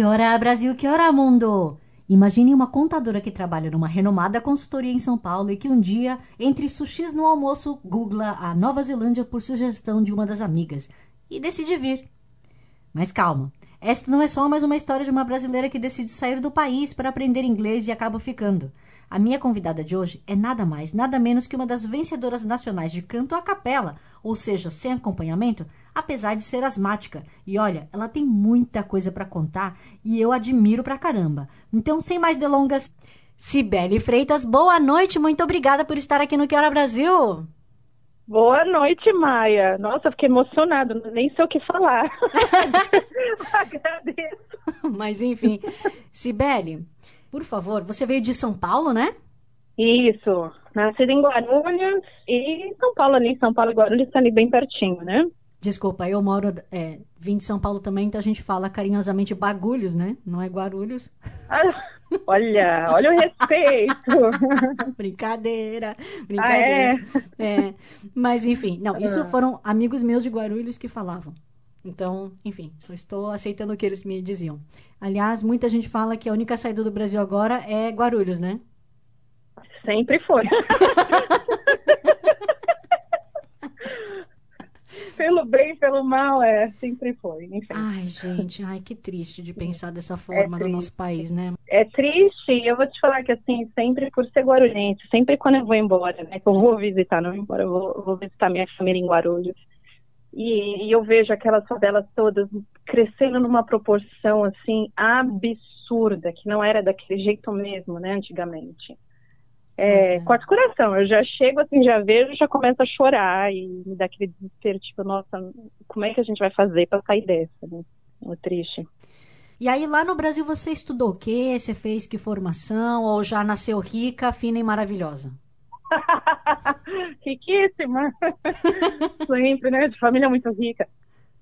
Que hora, Brasil, que hora, mundo! Imagine uma contadora que trabalha numa renomada consultoria em São Paulo e que um dia, entre sushis no almoço, googla a Nova Zelândia por sugestão de uma das amigas e decide vir. Mas calma, esta não é só mais uma história de uma brasileira que decide sair do país para aprender inglês e acaba ficando. A minha convidada de hoje é nada mais, nada menos que uma das vencedoras nacionais de canto a capela, ou seja, sem acompanhamento, apesar de ser asmática. E olha, ela tem muita coisa para contar e eu admiro pra caramba. Então, sem mais delongas, Cibele Freitas, boa noite, muito obrigada por estar aqui no Que Hora Brasil. Boa noite, Maia. Nossa, fiquei emocionada, nem sei o que falar. Agradeço. Mas enfim, Cibele, por favor, você veio de São Paulo, né? Isso, nascida em Guarulhos e São Paulo ali, São Paulo e Guarulhos está ali bem pertinho, né? Desculpa, eu moro, é, vim de São Paulo também, então a gente fala carinhosamente bagulhos, né? Não é Guarulhos. Ah, olha, olha o respeito. brincadeira, brincadeira. Ah, é? é? Mas enfim, não, isso foram amigos meus de Guarulhos que falavam. Então, enfim, só estou aceitando o que eles me diziam. Aliás, muita gente fala que a única saída do Brasil agora é Guarulhos, né? Sempre foi. pelo bem, pelo mal, é, sempre foi. Enfim. Ai, gente, ai, que triste de pensar dessa forma é no nosso país, né? É triste, e eu vou te falar que assim, sempre por ser guarulhense, sempre quando eu vou embora, né? Que eu vou visitar, não embora, eu vou, vou visitar minha família em Guarulhos e, e, eu vejo aquelas favelas todas crescendo numa proporção assim absurda, que não era daquele jeito mesmo, né, antigamente. É, o coração, eu já chego assim, já vejo, já começo a chorar e me dá aquele desespero, tipo, nossa, como é que a gente vai fazer para sair dessa, né? É triste. E aí lá no Brasil você estudou o quê? Você fez que formação ou já nasceu rica, fina e maravilhosa? Riquíssima. Sempre, né? De família muito rica.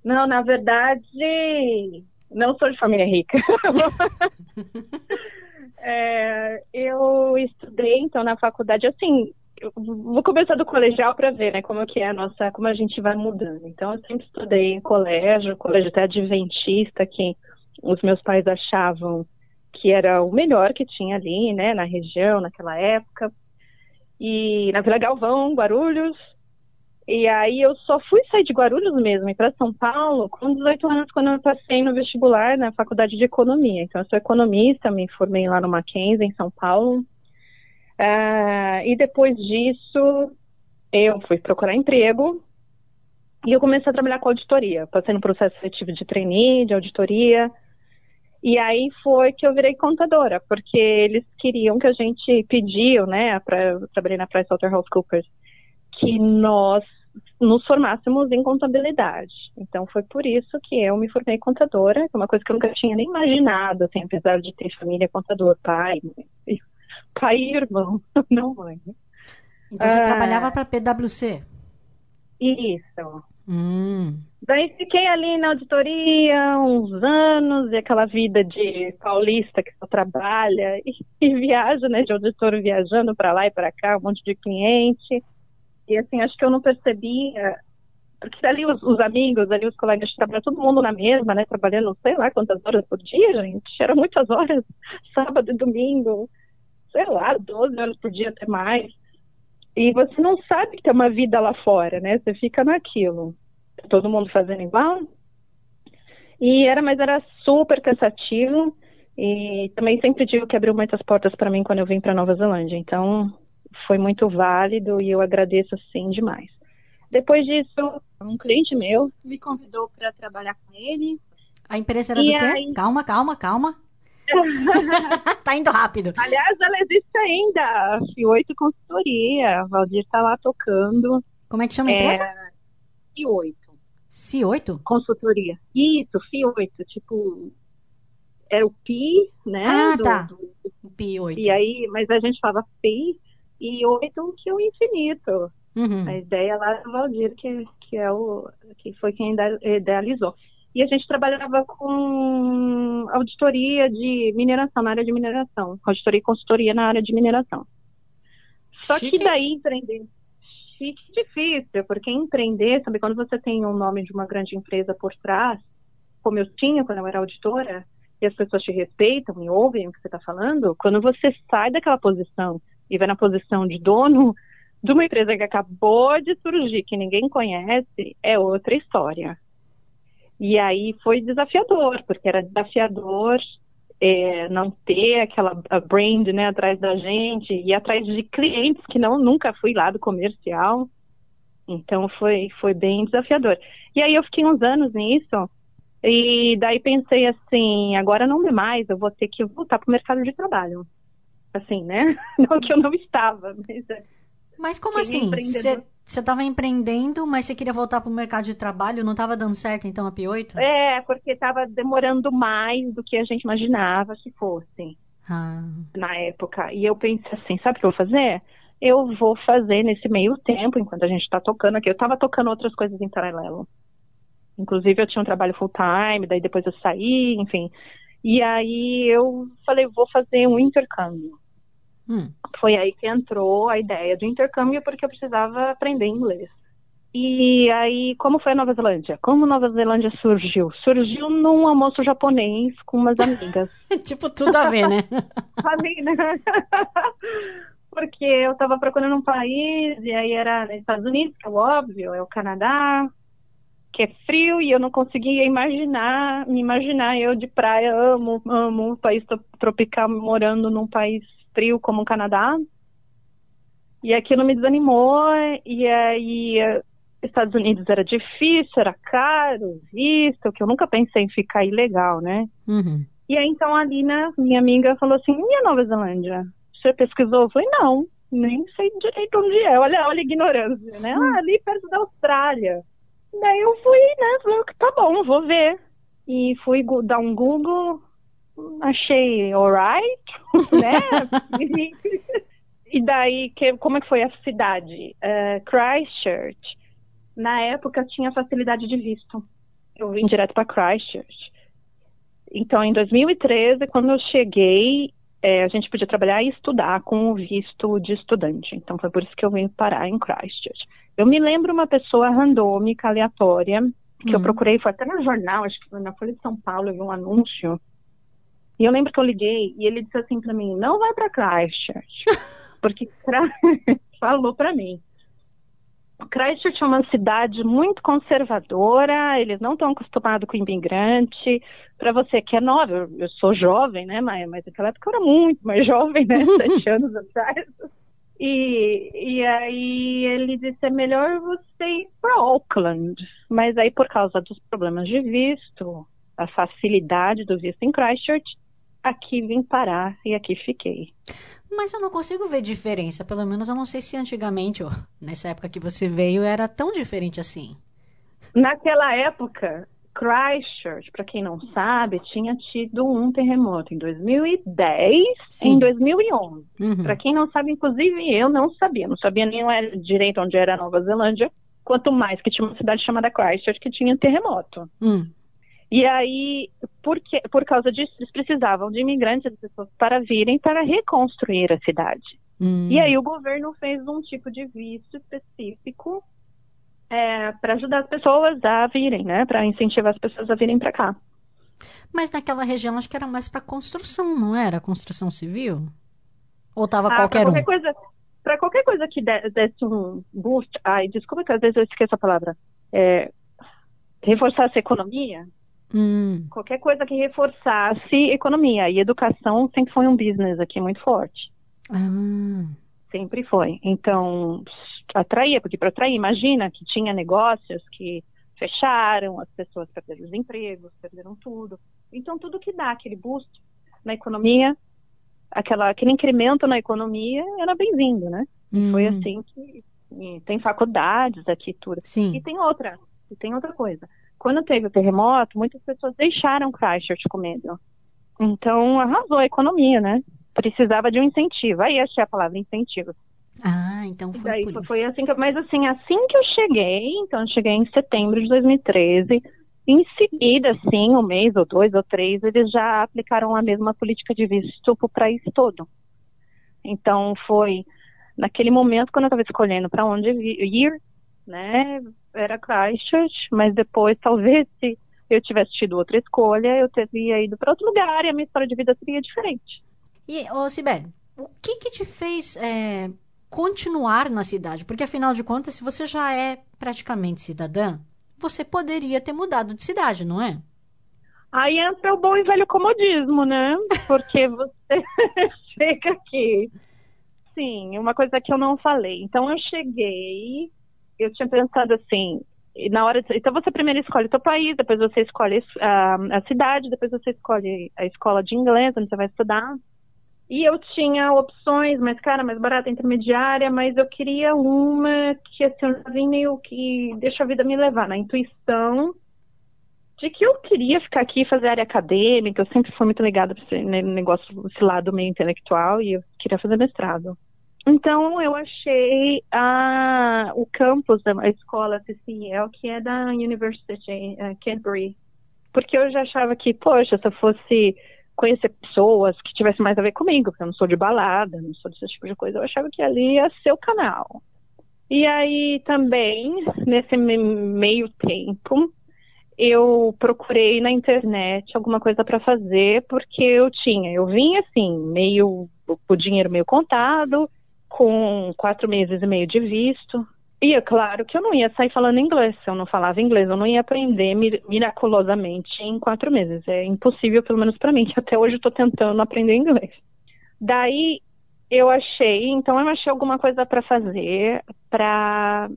Não, na verdade, não sou de família rica. é, eu estudei, então, na faculdade, assim, vou começar do colegial para ver, né, como que é a nossa, como a gente vai mudando. Então, eu sempre estudei em colégio, colégio até adventista, que os meus pais achavam que era o melhor que tinha ali, né, na região, naquela época e na Vila Galvão, Guarulhos. E aí eu só fui sair de Guarulhos mesmo e para São Paulo com 18 anos quando eu passei no vestibular na faculdade de economia. Então eu sou economista, me formei lá no Mackenzie em São Paulo. Uh, e depois disso eu fui procurar emprego e eu comecei a trabalhar com auditoria. Passei no processo seletivo de trainee, de auditoria. E aí foi que eu virei contadora, porque eles queriam que a gente pediu, né, para trabalhei na PricewaterhouseCoopers, que nós nos formássemos em contabilidade. Então foi por isso que eu me formei contadora, que é uma coisa que eu nunca tinha nem imaginado, assim, apesar de ter família contador, pai, pai e irmão, não mãe. Então você ah, trabalhava para PwC? Isso. Hum. Daí fiquei ali na auditoria uns anos, e aquela vida de paulista que só trabalha e, e viaja, né, de auditor viajando para lá e para cá, um monte de cliente. E assim, acho que eu não percebia, porque ali os, os amigos, ali os colegas de trabalho, todo mundo na mesma, né, trabalhando sei lá quantas horas por dia, gente, era muitas horas, sábado e domingo, sei lá, 12 horas por dia até mais. E você não sabe que tem uma vida lá fora, né? Você fica naquilo. Todo mundo fazendo igual. E era, mas era super cansativo. E também sempre digo que abriu muitas portas para mim quando eu vim para Nova Zelândia. Então, foi muito válido e eu agradeço assim demais. Depois disso, um cliente meu me convidou para trabalhar com ele. A empresa era e do quê? Aí... Calma, calma, calma. tá indo rápido. Aliás, ela existe ainda. F8 Consultoria. A Valdir tá lá tocando. Como é que chama a empresa? É... F8. C8? Consultoria. Isso, FI8, tipo, era o Pi, né? Ah, do- tá. do- Pi 8. e aí, mas a gente fala Pi e 8 que o infinito. Uhum. A ideia lá do Valdir, que, que, é o, que foi quem ide- idealizou. E a gente trabalhava com auditoria de mineração, na área de mineração. Auditoria e consultoria na área de mineração. Só Chique. que daí empreender. Chique difícil, porque empreender, sabe, quando você tem o nome de uma grande empresa por trás, como eu tinha quando eu era auditora, e as pessoas te respeitam e ouvem o que você está falando, quando você sai daquela posição e vai na posição de dono de uma empresa que acabou de surgir, que ninguém conhece, é outra história. E aí foi desafiador, porque era desafiador é, não ter aquela brand né, atrás da gente, e atrás de clientes que não nunca fui lá do comercial. Então foi, foi bem desafiador. E aí eu fiquei uns anos nisso, e daí pensei assim, agora não dê mais, eu vou ter que voltar para o mercado de trabalho. Assim, né? Não que eu não estava, mas é, Mas como é assim? Você estava empreendendo, mas você queria voltar para o mercado de trabalho? Não estava dando certo, então, a P8? É, porque estava demorando mais do que a gente imaginava que fosse Ah, na época. E eu pensei assim, sabe o que eu vou fazer? Eu vou fazer nesse meio tempo, enquanto a gente está tocando aqui. Eu estava tocando outras coisas em paralelo. Inclusive, eu tinha um trabalho full time, daí depois eu saí, enfim. E aí eu falei, vou fazer um intercâmbio. hum. Foi aí que entrou a ideia do intercâmbio, porque eu precisava aprender inglês. E aí, como foi a Nova Zelândia? Como Nova Zelândia surgiu? Surgiu num almoço japonês com umas amigas. tipo, tudo a ver, né? Ali, né? Porque eu estava procurando um país, e aí era nos Estados Unidos, que é o óbvio, é o Canadá, que é frio, e eu não conseguia imaginar, me imaginar eu de praia, amo, amo um país tro- tropical, morando num país frio como o Canadá. E aquilo me desanimou, e aí eh, Estados Unidos era difícil, era caro, visto, que eu nunca pensei em ficar ilegal, né? Uhum. E aí, então, a Lina, minha amiga, falou assim, e a Nova Zelândia? Você pesquisou? Eu falei, não, nem sei direito onde é. Olha, olha a ignorância, né? Ah, ali perto da Austrália. Daí eu fui, né, falei, tá bom, vou ver. E fui dar um Google, achei alright, né? E- daí, que, como é que foi a cidade? Eh, Christchurch, na época, tinha facilidade de visto. Eu vim direto para Christchurch. Então, em 2013, quando eu cheguei, eh, a gente podia trabalhar e estudar com o visto de estudante. Então, foi por isso que eu vim parar em Christchurch. Eu me lembro uma pessoa randômica, aleatória, que eu Hum. procurei, foi até no jornal, acho que foi na Folha de São Paulo, eu vi um anúncio. E eu lembro que eu liguei e ele disse assim pra mim: não vai pra Christchurch. Porque falou pra mim. Christchurch é uma cidade muito conservadora, eles não estão acostumados com imigrante. Para você que é nova, eu, eu sou jovem, né, Maia? Mas naquela época eu era muito mais jovem, né? Sete anos atrás. E, e aí ele disse, é melhor você ir para Auckland. Mas aí por causa dos problemas de visto, a facilidade do visto em Christchurch, aqui vim parar e aqui fiquei. Mas eu não consigo ver diferença. Pelo menos eu não sei se antigamente, ou nessa época que você veio, era tão diferente assim. Naquela época, Christchurch, para quem não sabe, tinha tido um terremoto em 2010 Sim. em 2011. Uhum. Para quem não sabe, inclusive eu não sabia, não sabia nem direito onde era a Nova Zelândia, quanto mais que tinha uma cidade chamada Christchurch que tinha terremoto. Hum. E aí, por, causa disso, eles precisavam de imigrantes, de pessoas para virem para reconstruir a cidade. Hum. E aí o governo fez um tipo de visto específico é, para ajudar as pessoas a virem, né? Para incentivar as pessoas a virem para cá. Mas naquela região acho que era mais para construção, não era? Construção civil? Ou tava Ah, qualquer para um? qualquer coisa, para qualquer coisa que de- desse um boost, ai, desculpa que às vezes eu esqueço a palavra, é, reforçasse a economia, Hum. qualquer coisa que reforçasse economia e educação sempre foi um business aqui muito forte. Ah. Sempre foi. Então, atraía, porque para atrair, imagina que tinha negócios que fecharam, as pessoas perderam os empregos, perderam tudo. Então, tudo que dá aquele boost na economia, aquela, aquele incremento na economia, era bem-vindo, né? Hum. Foi assim que tem faculdades aqui, tudo. Sim. E tem outra. E tem outra coisa. Quando teve o terremoto, muitas pessoas deixaram Christchurch com medo. Então, arrasou a economia, né? Precisava de um incentivo. Aí achei a palavra incentivo. Ah, então foi daí foi, assim que, mas assim, assim que eu cheguei, então eu cheguei em setembro de 2013, em seguida, assim, um mês ou dois ou três, eles já aplicaram a mesma política de visto para o país todo. Então foi naquele momento quando eu estava escolhendo para onde ir, né, era Christchurch, mas depois talvez se eu tivesse tido outra escolha, eu teria ido para outro lugar e a minha história de vida seria diferente. E, ô Sibeli, o que que te fez é, continuar na cidade? Porque, afinal de contas, se você já é praticamente cidadã, você poderia ter mudado de cidade, não é? Aí entra o bom e velho comodismo, né? Porque você chega aqui. Sim, uma coisa que eu não falei. Então eu cheguei, eu tinha pensado assim, na hora de, então você primeiro escolhe o seu país, depois você escolhe a, a cidade, depois você escolhe a escola de inglês onde você vai estudar. E eu tinha opções mais cara, mais barata, intermediária, mas eu queria uma que assim, eu meio que deixa a vida me levar na intuição de que eu queria ficar aqui fazer área acadêmica, eu sempre fui muito ligada para esse né, negócio, esse lado meio intelectual, e eu queria fazer mestrado. Então eu achei a, o campus da escola CCL, que é da University uh, Canterbury, porque eu já achava que, poxa, se eu fosse conhecer pessoas que tivessem mais a ver comigo, porque eu não sou de balada, não sou desse tipo de coisa, eu achava que ali ia ser o canal. E aí também, nesse meio tempo, eu procurei na internet alguma coisa para fazer, porque eu tinha, eu vim assim, meio, o dinheiro meio contado, com quatro meses e meio de visto. E é claro que eu não ia sair falando inglês, eu não falava inglês, eu não ia aprender miraculosamente em quatro meses. É impossível, pelo menos para mim, que até hoje eu estou tentando aprender inglês. Daí eu achei, então eu achei alguma coisa para fazer, para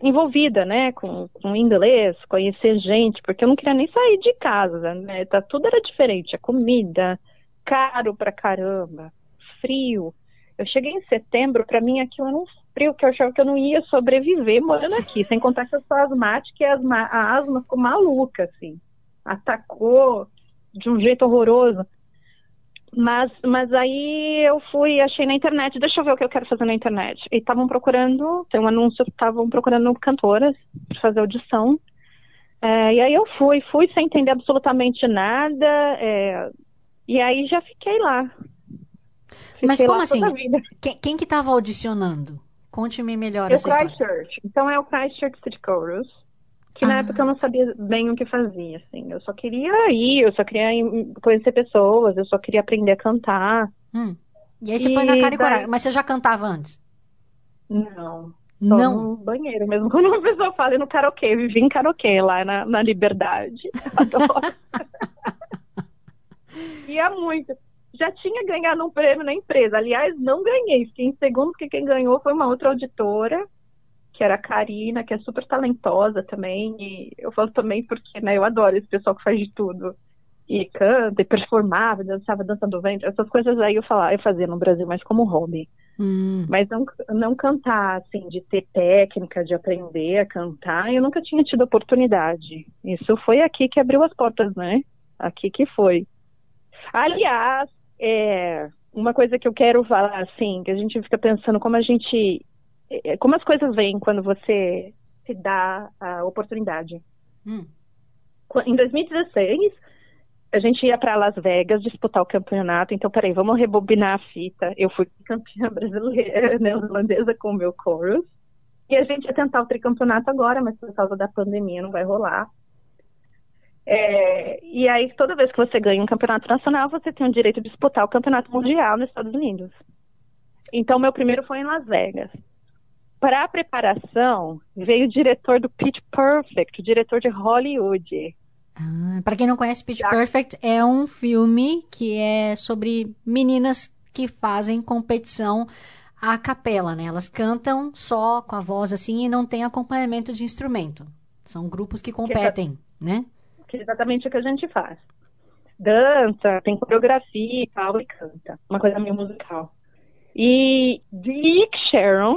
envolvida, né, com, com inglês, conhecer gente, porque eu não queria nem sair de casa, né, tá, tudo era diferente, a comida, caro pra caramba, frio. Eu cheguei em setembro, para mim aquilo era um frio que eu achava que eu não ia sobreviver morando aqui, sem contar que eu sou asmática e asma, a asma ficou maluca, assim, atacou de um jeito horroroso. Mas, mas aí eu fui, achei na internet, deixa eu ver o que eu quero fazer na internet. E estavam procurando, tem um anúncio, estavam procurando cantoras para fazer audição. É, e aí eu fui, fui sem entender absolutamente nada. É, e aí já fiquei lá. Fiquei mas como assim? Quem, quem que estava audicionando? Conte-me melhor É o essa. Christchurch. Então é o Christchurch City Chorus. Que na Ah. época eu não sabia bem o que fazia, assim. Eu só queria ir, eu só queria conhecer pessoas, eu só queria aprender a cantar. Hum. E aí você E foi na cara e daí- coragem. Mas você já cantava antes? Não. Não. no banheiro mesmo. Quando uma pessoa fala "E no karaokê, eu vivi em karaokê lá na, na Liberdade. Adoro. Ia muito. Já tinha ganhado um prêmio na empresa. Aliás, não ganhei. Fiquei em segundo, porque quem ganhou foi uma outra auditora, que era a Karina, que é super talentosa também. E eu falo também porque né, eu adoro esse pessoal que faz de tudo. E canta, e performava, dançava dança do ventre. Essas coisas aí eu, falava, eu fazia no Brasil, mas como hobby. Hum. Mas não, não cantar, assim, de ter técnica, de aprender a cantar, eu nunca tinha tido oportunidade. Isso foi aqui que abriu as portas, né? Aqui que foi. Aliás, é, uma coisa que eu quero falar, assim, que a gente fica pensando como a gente. é, Como as coisas vêm quando você se dá a oportunidade. Hum. Em 2016, a gente ia para Las Vegas disputar o campeonato. Então, peraí, vamos rebobinar a fita. Eu fui campeã brasileira, neozelandesa com o meu chorus. E a gente ia tentar o tricampeonato agora, mas por causa da pandemia não vai rolar. É, e aí, toda vez que você ganha um campeonato nacional, você tem o direito de disputar o campeonato mundial nos Estados Unidos. Então, meu primeiro foi em Las Vegas. Para a preparação, veio o diretor do Pitch Perfect, o diretor de Hollywood. Ah, para quem não conhece, Pitch Perfect é um filme que é sobre meninas que fazem competição a capela, né? Elas cantam só com a voz assim e não tem acompanhamento de instrumento. São grupos que competem, né? Que é exatamente o que a gente faz. Dança, tem coreografia e tal, e canta. Uma coisa meio musical. E Dick Sharon,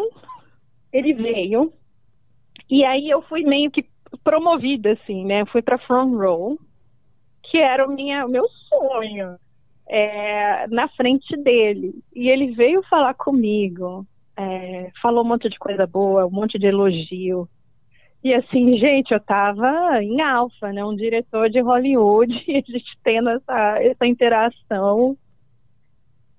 ele veio, e aí eu fui meio que promovida, assim, né? Fui para front row, que era o, minha, meu sonho, é, na frente dele. E ele veio falar comigo, é, falou um monte de coisa boa, um monte de elogio. E assim, gente, eu tava em alfa, né? Um diretor de Hollywood, e a gente tendo essa, essa interação.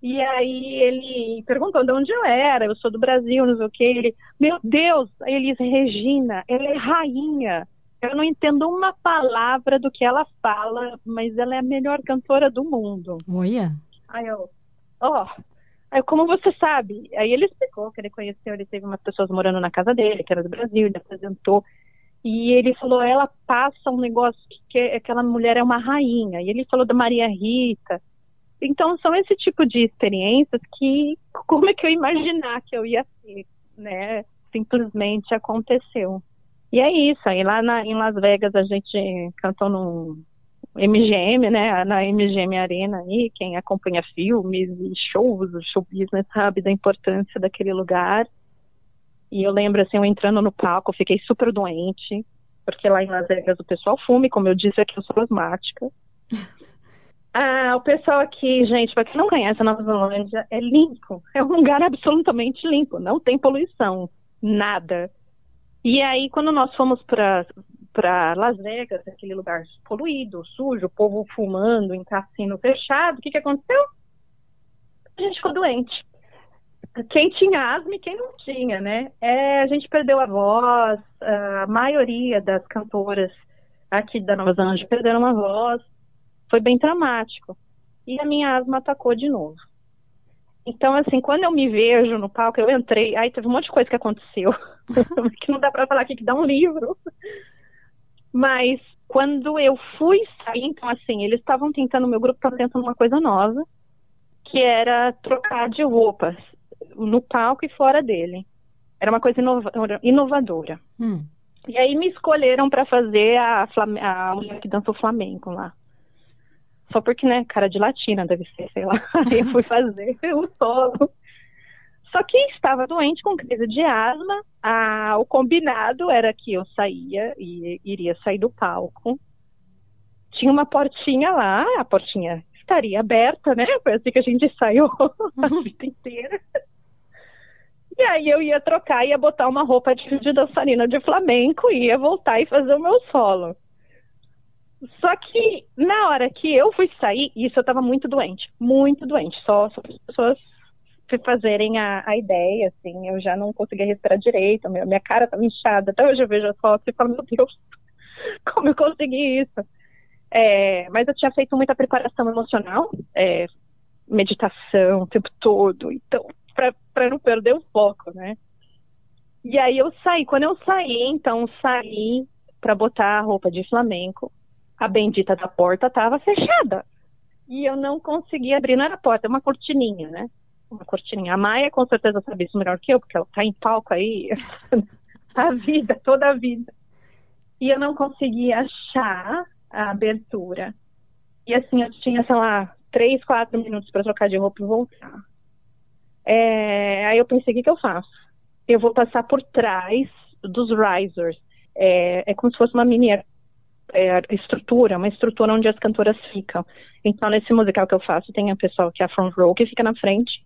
E aí ele perguntou de onde eu era, eu sou do Brasil, não sei o que. Ele, meu Deus, Elis Regina, ela é rainha. Eu não entendo uma palavra do que ela fala, mas ela é a melhor cantora do mundo. Olha. Aí eu, ó, oh. Aí como você sabe? Aí ele explicou que ele conheceu, ele teve umas pessoas morando na casa dele, que era do Brasil, ele apresentou. E ele falou, ela passa um negócio que aquela mulher é uma rainha. E ele falou da Maria Rita. Então são esse tipo de experiências que como é que eu imaginar que eu ia ser, né? Simplesmente aconteceu. E é isso, aí lá na, em Las Vegas a gente cantou no MGM, né, na MGM Arena aí, quem acompanha filmes e shows, o show business sabe da importância daquele lugar. E eu lembro, assim, eu entrando no palco, eu fiquei super doente, porque lá em Las Vegas o pessoal fume, como eu disse aqui, eu sou asmática. Ah, o pessoal aqui, gente, para quem não conhece a Nova Zelândia, é limpo. É um lugar absolutamente limpo, não tem poluição, nada. E aí, quando nós fomos para Las Vegas, aquele lugar poluído, sujo, povo fumando em cassino fechado, o que, que aconteceu? A gente ficou doente. Quem tinha asma e quem não tinha, né? É, a gente perdeu a voz, a maioria das cantoras aqui da Nova Zelândia perderam a voz. Foi bem traumático. E a minha asma atacou de novo. Então, assim, quando eu me vejo no palco, eu entrei, aí teve um monte de coisa que aconteceu, que não dá para falar aqui que dá um livro. Mas quando eu fui sair, então assim, eles estavam tentando, meu grupo estava tentando uma coisa nova, que era trocar de roupas no palco e fora dele. Era uma coisa inovadora. Hum. E aí me escolheram para fazer a, a mulher que dança o flamenco lá. Só porque, né, cara de latina deve ser, sei lá. Aí eu fui fazer o solo. Só que estava doente com crise de asma. Ah, o combinado era que eu saía e iria sair do palco. Tinha uma portinha lá, a portinha estaria aberta, né? Foi assim que a gente saiu a vida inteira. E aí eu ia trocar, ia botar uma roupa de, de dançarina de flamenco e ia voltar e fazer o meu solo. Só que na hora que eu fui sair, isso eu tava muito doente, muito doente. Só, só as pessoas fazerem a, a ideia, assim, eu já não conseguia respirar direito, minha, cara tava inchada. Até hoje eu vejo as fotos e falo, meu Deus, como eu consegui isso? É, mas eu tinha feito muita preparação emocional, é, meditação o tempo todo, então, para não perder o foco, né? E aí eu saí, quando eu saí, então saí para botar a roupa de flamenco a bendita da porta estava fechada. E eu não conseguia abrir, não era porta, é uma cortininha, né? Uma cortininha. A Maia com certeza sabe isso melhor que eu, porque ela tá em palco aí a vida, toda a vida. E eu não conseguia achar a abertura. E assim, eu tinha, sei lá, três, quatro minutos para trocar de roupa e voltar. É, aí eu pensei, o que, que eu faço? Eu vou passar por trás dos risers. É, é como se fosse uma mini é, estrutura, uma estrutura onde as cantoras ficam. Então, nesse musical que eu faço, tem o pessoal que é a front row, que fica na frente,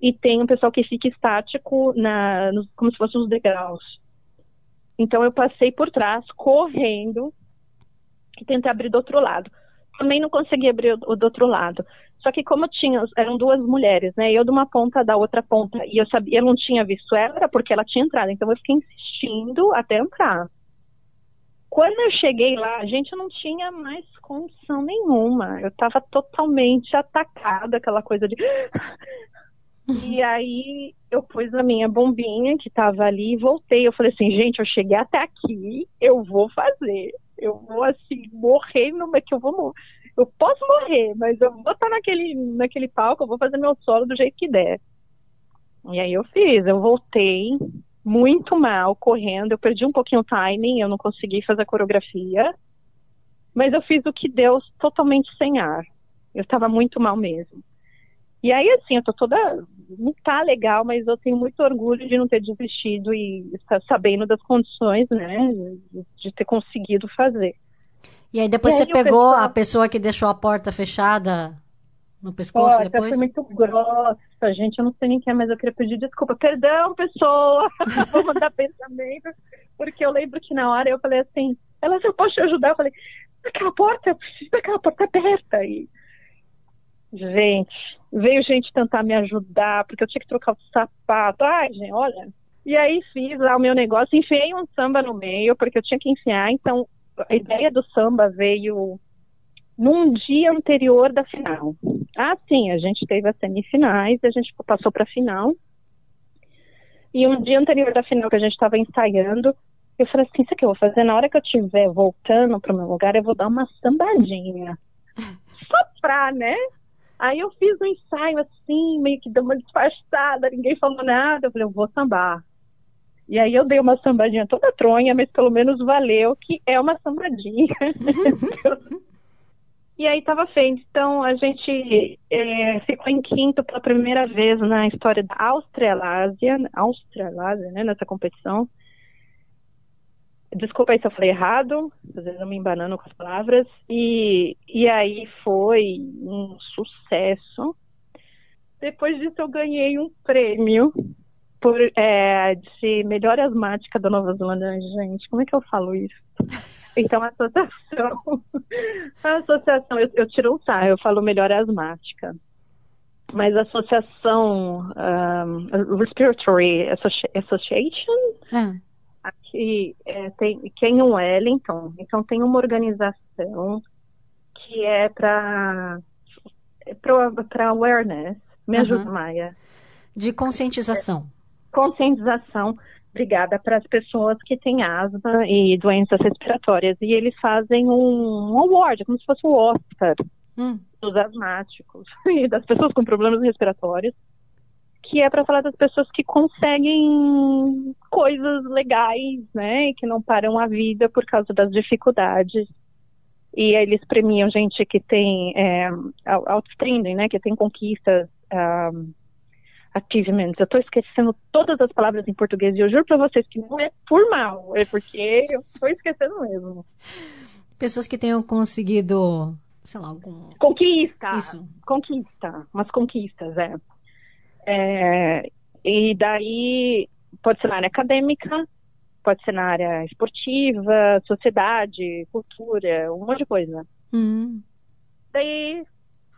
e tem o pessoal que fica estático, na, como se fossem os degraus. Então, eu passei por trás, correndo, e tentei abrir do outro lado. Também não consegui abrir o do outro lado. Só que como tinha, eram duas mulheres, né? Eu de uma ponta da outra ponta, e eu sabia, eu não tinha visto ela, porque ela tinha entrado. Então eu fiquei insistindo até entrar. Quando eu cheguei lá, gente, eu não tinha mais condição nenhuma. Eu estava totalmente atacada, aquela coisa de. E aí eu pus a minha bombinha que estava ali e voltei. Eu falei assim, gente, eu cheguei até aqui, eu vou fazer. Eu vou assim, morrer no que eu vou. Eu posso morrer, mas eu vou estar naquele, naquele palco, eu vou fazer meu solo do jeito que der. E aí eu fiz, eu voltei, muito mal correndo. Eu perdi um pouquinho o timing, eu não consegui fazer a coreografia. Mas eu fiz o que deu totalmente sem ar. Eu estava muito mal mesmo. E aí, assim, eu tô toda não tá legal, mas eu tenho muito orgulho de não ter desistido e estar sabendo das condições, né, de, ter conseguido fazer. E aí depois E você aí o pegou a pessoa que deixou a porta fechada no pescoço depois? foi muito grossa, gente. Eu não sei nem quem é, mas eu queria pedir desculpa. Perdão, pessoa. Vou mandar pensamento. Porque eu lembro que na hora eu falei assim, ela eu posso te ajudar? Eu falei, aquela porta, eu preciso daquela porta aberta. E, gente, veio gente tentar me ajudar, porque eu tinha que trocar o sapato. Ai, gente, olha. E aí fiz lá o meu negócio, enfiei um samba no meio, porque eu tinha que enfiar. Então, a ideia do samba veio num dia anterior da final. Ah, sim, a gente teve as semifinais, a gente passou para a final. E um dia anterior da final que a gente estava ensaiando, eu falei assim, sabe o que eu vou fazer? Na hora que eu estiver voltando para o meu lugar, eu vou dar uma sambadinha. Só pra, né? Aí eu fiz um ensaio assim, meio que deu uma disfarçada, ninguém falou nada. Eu falei, eu vou sambar. E aí eu dei uma sambadinha toda tronha, mas pelo menos valeu que é uma sambadinha. E aí estava feito. Então a gente é, ficou em quinto pela primeira vez na história da Australásia, Australásia, né, nessa competição. Desculpa aí se eu falei errado, às vezes eu me embanando com as palavras. E, e aí foi um sucesso. Depois disso eu ganhei um prêmio por, é, de melhor asmática da Nova Zelândia. Gente, como é que eu falo isso? Então, a associação, a associação, eu, eu tiro um sarro, eu falo melhor asmática. Mas a associação um, Respiratory Associ- Association, Ah, aqui é, tem, que é em Wellington, então tem uma organização que é para para awareness. Me ajuda, Maia de conscientização. conscientização obrigada para as pessoas que têm asma e doenças respiratórias. E eles fazem um, um award, como se fosse o Oscar Hum, dos asmáticos e das pessoas com problemas respiratórios, que é para falar das pessoas que conseguem coisas legais, né, que não param a vida por causa das dificuldades. E eles premiam gente que tem é, out- outstanding, né, que tem conquistas, um, achievements. Eu estou esquecendo todas as palavras em português e eu juro para vocês que não é por mal, é porque eu estou esquecendo mesmo. pessoas que tenham conseguido, sei lá, algum. Conquista. Isso. Conquista, umas conquistas, é. É, E daí pode ser na área acadêmica, pode ser na área esportiva, sociedade, cultura, um monte de coisa. Hum, Daí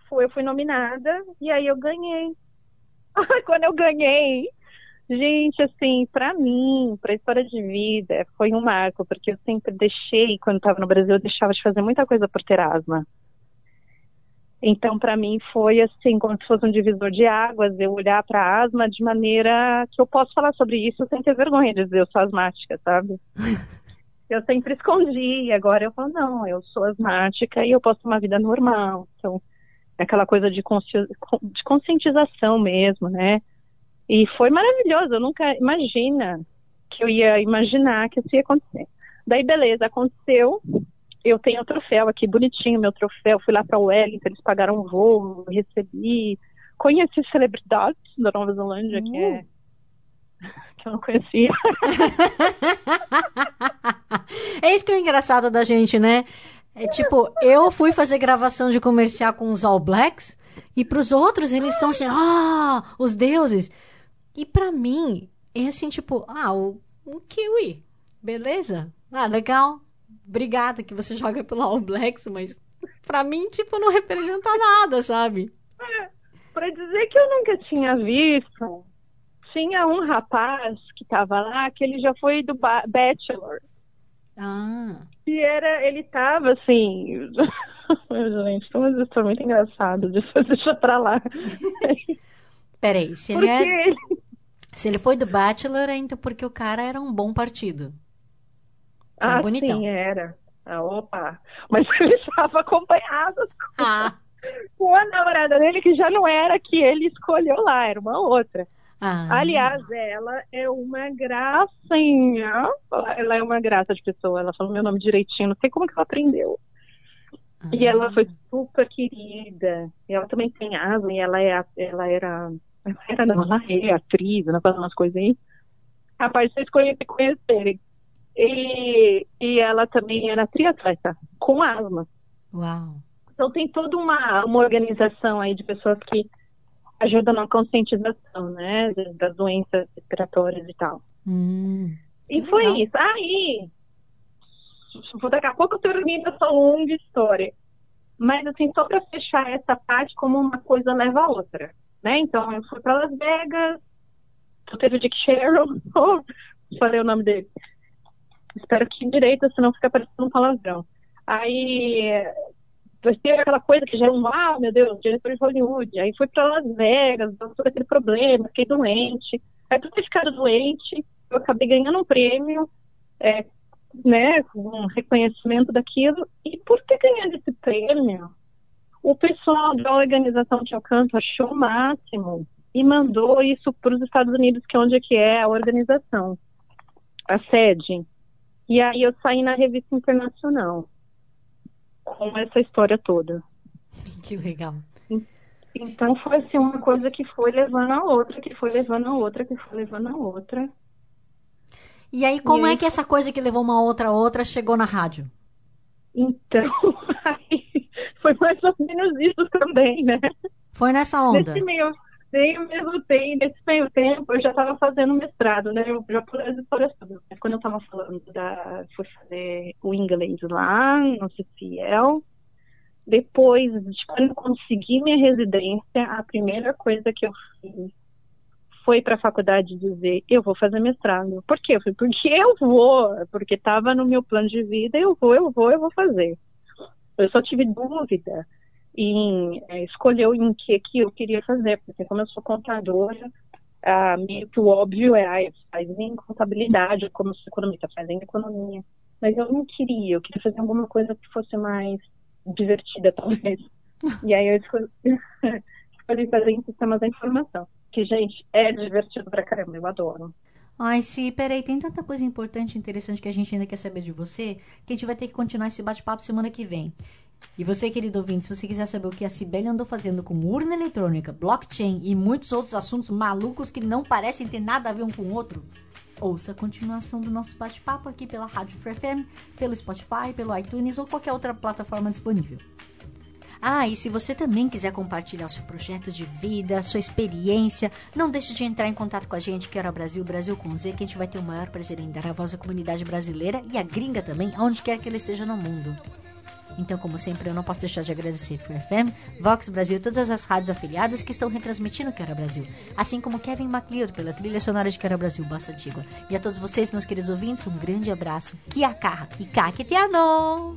foi, eu fui nominada e aí eu ganhei. Quando eu ganhei, gente, assim, pra mim, pra história de vida, foi um marco, porque eu sempre deixei, quando estava no Brasil, eu deixava de fazer muita coisa por ter asma. Então, pra mim, foi assim, como se fosse um divisor de águas, eu olhar pra asma de maneira que eu posso falar sobre isso sem ter vergonha de dizer eu sou asmática, sabe? Eu sempre escondi, e agora eu falo, não, eu sou asmática e eu posso ter uma vida normal. Então, é aquela coisa de, consci... de conscientização mesmo, né? E foi maravilhoso, eu nunca imagina que eu ia imaginar que isso ia acontecer. Daí, beleza, aconteceu. Eu tenho o troféu aqui, bonitinho, meu troféu. Fui lá para Wellington, eles pagaram um voo, recebi. Conheci celebridades da Nova Zelândia, que é que eu não conhecia. é isso que é engraçado da gente, né? É tipo, eu fui fazer gravação de comercial com os All Blacks e pros outros eles são assim, ah, os deuses. E pra mim, é assim, tipo, ah, o, o Kiwi, beleza? Ah, legal. Obrigada que você joga pelo All Blacks, mas pra mim, tipo, não representa nada, sabe? Para dizer que eu nunca tinha visto, tinha um rapaz que estava lá que ele já foi do ba- Bachelor. Ah, E era, ele tava assim. Gente, foi uma história muito engraçada. Deixa, deixa pra lá. peraí, se ele, é, ele. se ele foi do Bachelor, é então porque o cara era um bom partido. Tá Ah, bonitão. sim, era. Ah, opa. Mas ele estava acompanhado Ah, com a namorada dele, que já não era que ele escolheu lá, era uma outra. ah. Aliás, ela é uma gracinha. Ela é uma graça de pessoa. Ela falou meu nome direitinho, não sei como que ela aprendeu. E Ah. ela foi super querida. E ela também tem asma e ela, é, ela era Era não, ela é atriz, ela faz umas coisas aí. Rapaz, vocês conhecem, conhecerem. E, e ela também era triatleta, com asma. Uau. Então tem toda uma, uma organização aí de pessoas que ajudam na conscientização, né, das doenças respiratórias e tal. Hum, E foi legal. isso. Aí, daqui a pouco eu termino essa longa história. Mas, assim, só para fechar essa parte, como uma coisa leva a outra, né? Então, eu fui para Las Vegas, tu teve o Dick Sherrill, oh, falei o nome dele. Espero que direito, senão fica parecendo um palavrão. Aí, teve aquela coisa que já é um, ah, meu Deus, diretor de Hollywood. Aí fui para Las Vegas, todo aquele problema, fiquei doente. Aí, por ter ficado doente, eu acabei ganhando um prêmio, é, né, um reconhecimento daquilo. E por ter ganhado esse prêmio, o pessoal da organização Tio Canto achou o máximo e mandou isso para os Estados Unidos, que é onde é que é a organização, a sede. E aí eu saí na revista internacional com essa história toda. que legal. Então foi assim uma coisa que foi levando a outra, que foi levando a outra, que foi levando a outra. E aí, como E é aí- que essa coisa que levou uma outra a outra chegou na rádio? Então, aí, foi mais ou menos isso também, né? Foi nessa onda. Nesse meio, meio mesmo tempo, nesse meio tempo, eu já estava fazendo mestrado, né? Eu já por. Mas quando eu estava falando da. Fui fazer o inglês lá, no CCL. Depois, de quando eu consegui minha residência, a primeira coisa que eu fiz foi para a faculdade dizer: eu vou fazer mestrado. Por quê? Eu falei, porque eu vou, porque estava no meu plano de vida, eu vou, eu vou, eu vou fazer. Eu só tive dúvida em é, escolher em que que eu queria fazer, porque como eu sou contadora, ah, meio que o óbvio é, ah, faz em contabilidade, como eu sou economista, faz em economia. Mas eu não queria, eu queria fazer alguma coisa que fosse mais divertida, talvez. E aí eu escolhi, escolhi fazer em sistemas da informação. Que, gente, é divertido pra caramba, eu adoro. Ai, sim, peraí, tem tanta coisa importante e interessante que a gente ainda quer saber de você, que a gente vai ter que continuar esse bate-papo semana que vem. E você, querido ouvinte, se você quiser saber o que a Cibele andou fazendo com urna eletrônica, blockchain e muitos outros assuntos malucos que não parecem ter nada a ver um com o outro, ouça a continuação do nosso bate-papo aqui pela Rádio Free FM, pelo Spotify, pelo iTunes ou qualquer outra plataforma disponível. Ah, e se você também quiser compartilhar seu projeto de vida, sua experiência, não deixe de entrar em contato com a gente, Quero Brasil, Brasil com Z, que a gente vai ter o maior prazer em dar a voz à comunidade brasileira e à gringa também, aonde quer que ele esteja no mundo. Então, como sempre, eu não posso deixar de agradecer FM, Vox Brasil e todas as rádios afiliadas que estão retransmitindo Quero Brasil, assim como Kevin MacLeod pela trilha sonora de Quero Brasil, Bossa Antigua. E a todos vocês, meus queridos ouvintes, um grande abraço. Kia kaha e kaketiano!